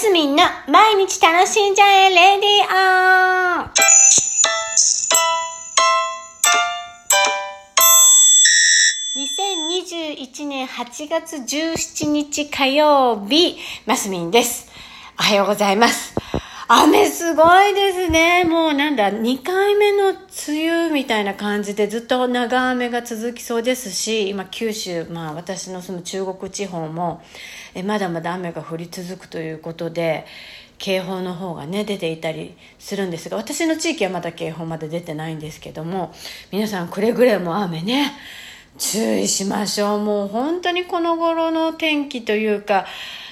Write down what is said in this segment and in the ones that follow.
スミンの毎日楽しんじゃえレディオ2021年8月17日火曜日、マスミンです。おはようございます。雨すごいですね。もうなんだ、2回目の梅雨みたいな感じでずっと長雨が続きそうですし、今九州、まあ私の住む中国地方も、えまだまだ雨が降り続くということで、警報の方がね、出ていたりするんですが、私の地域はまだ警報まで出てないんですけども、皆さんくれぐれも雨ね、注意しましょう。もう本当にこの頃の天気というか、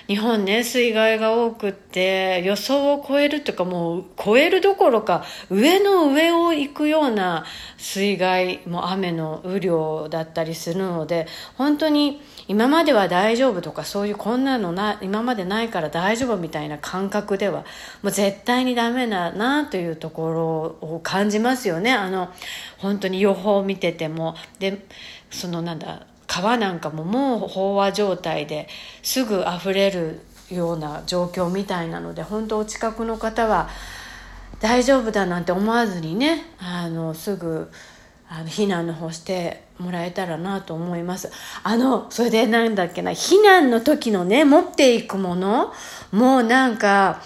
日本ね、水害が多くって、予想を超えるというかもう超えるどころか、上の上を行くような水害、も雨の雨量だったりするので、本当に今までは大丈夫とか、そういうこんなのな、今までないから大丈夫みたいな感覚では、もう絶対にダメだなというところを感じますよね。あの、本当に予報を見てても。で、そのなんだ、川なんかももう飽和状態ですぐ溢れるような状況みたいなので本当お近くの方は大丈夫だなんて思わずにねあのすぐあの避難の方してもらえたらなと思います。あのそれでなんだっけな避難の時のね持っていくものもうなんか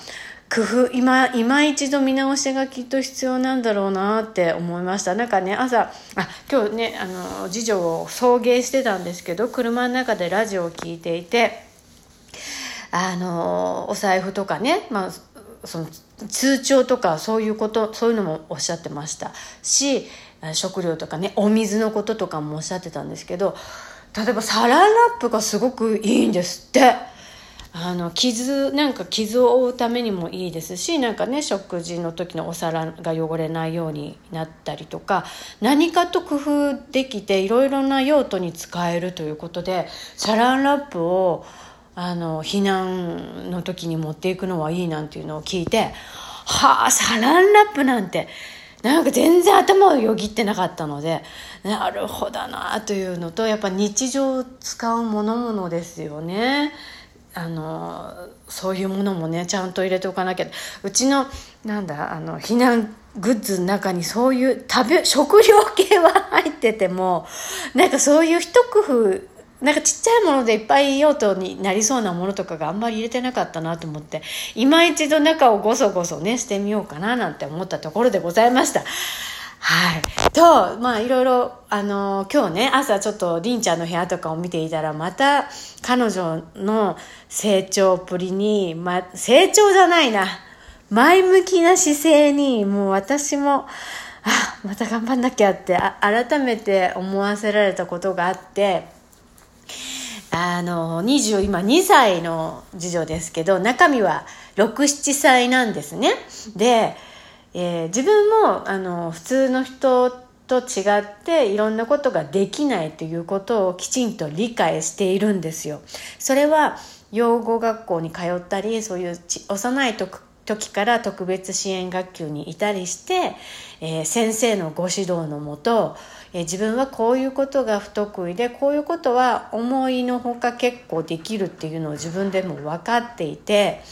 工夫今今一度見直しがきっと必要なんだろうなって思いましたなんかね朝あ今日ねあの次女を送迎してたんですけど車の中でラジオを聞いていてあのお財布とかね、まあ、その通帳とかそういうことそういうのもおっしゃってましたし食料とかねお水のこととかもおっしゃってたんですけど例えばサランラップがすごくいいんですって。あの傷なんか傷を負うためにもいいですしなんかね食事の時のお皿が汚れないようになったりとか何かと工夫できていろいろな用途に使えるということでサランラップをあの避難の時に持っていくのはいいなんていうのを聞いてはあサランラップなんてなんか全然頭をよぎってなかったのでなるほどなというのとやっぱ日常使うものものですよね。あのそういうものもねちゃんと入れておかなきゃうちのなんだあの避難グッズの中にそういう食べ食料系は入っててもなんかそういう一工夫なんかちっちゃいものでいっぱい用途になりそうなものとかがあんまり入れてなかったなと思って今一度中をごそごそねしてみようかななんて思ったところでございました。はい。と、まあいろいろ、あの今日ね、朝ちょっとりんちゃんの部屋とかを見ていたら、また彼女の成長っぷりに、ま、成長じゃないな。前向きな姿勢に、もう私も、あ、また頑張んなきゃって、あ改めて思わせられたことがあって、あの、20、今2歳の次女ですけど、中身は6、7歳なんですね。で、えー自分もあの普通の人と違っていろんなことができないということをきちんと理解しているんですよ。それは養護学校に通ったりそういうち幼い時から特別支援学級にいたりして、えー先生のご指導のもと、えー自分はこういうことが不得意でこういうことは思いのほか結構できるっていうのを自分でも分かっていて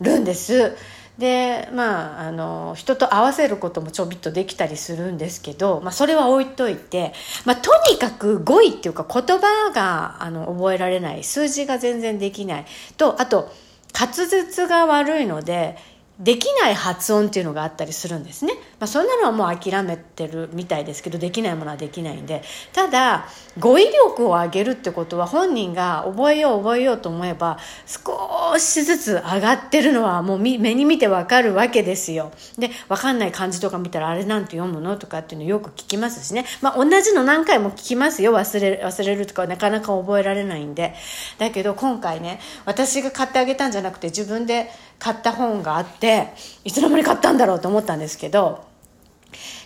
るんです。でまああの人と合わせることもちょびっとできたりするんですけど、まあ、それは置いといて、まあ、とにかく語彙っていうか言葉があの覚えられない。数字が全然できない。とあと滑舌が悪いのでできない発音っていうのがあったりするんですね。まあ、そんなのはもう諦めてるみたいですけどできないものはできないんでただ語彙力を上げるってことは本人が覚えよう覚えようと思えば少しずつ上がってるのはもう目に見てわかるわけですよ。でわかんない漢字とか見たらあれなんて読むのとかっていうのよく聞きますしね、まあ、同じの何回も聞きますよ忘れ忘れるとかなかなか覚えられないんでだけど今回ね私が買ってあげたんじゃなくて自分で買った本があっていつの間に買ったんだろうと思ったんですけど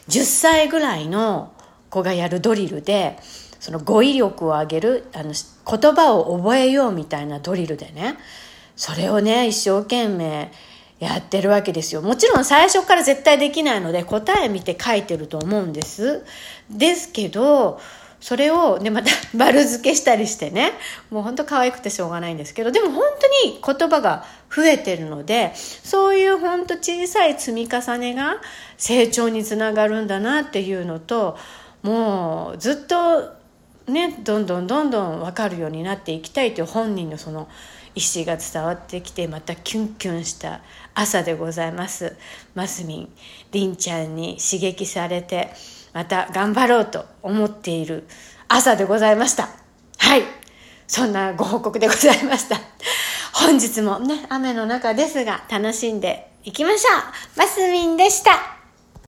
10歳ぐらいの子がやるドリルでその語彙力を上げるあの言葉を覚えようみたいなドリルでねそれをね一生懸命やってるわけですよ。もちろん最初から絶対できないので答え見て書いてると思うんです。ですけどそれをねまた 丸付けしたりしてね。もう本当可愛くてしょうがないんですけど。でも本当に言葉が増えてるので、そういうほんと小さい積み重ねが成長につながるんだなっていうのと、もうずっとね、どんどんどんどん分かるようになっていきたいという本人のその意思が伝わってきてまたキュンキュンした朝でございます。マスミンりんちゃんに刺激されてまた頑張ろうと思っている朝でございました。はい。そんなご報告でございました。本日もね雨の中ですが楽しんでいきましょう。マスミンでした。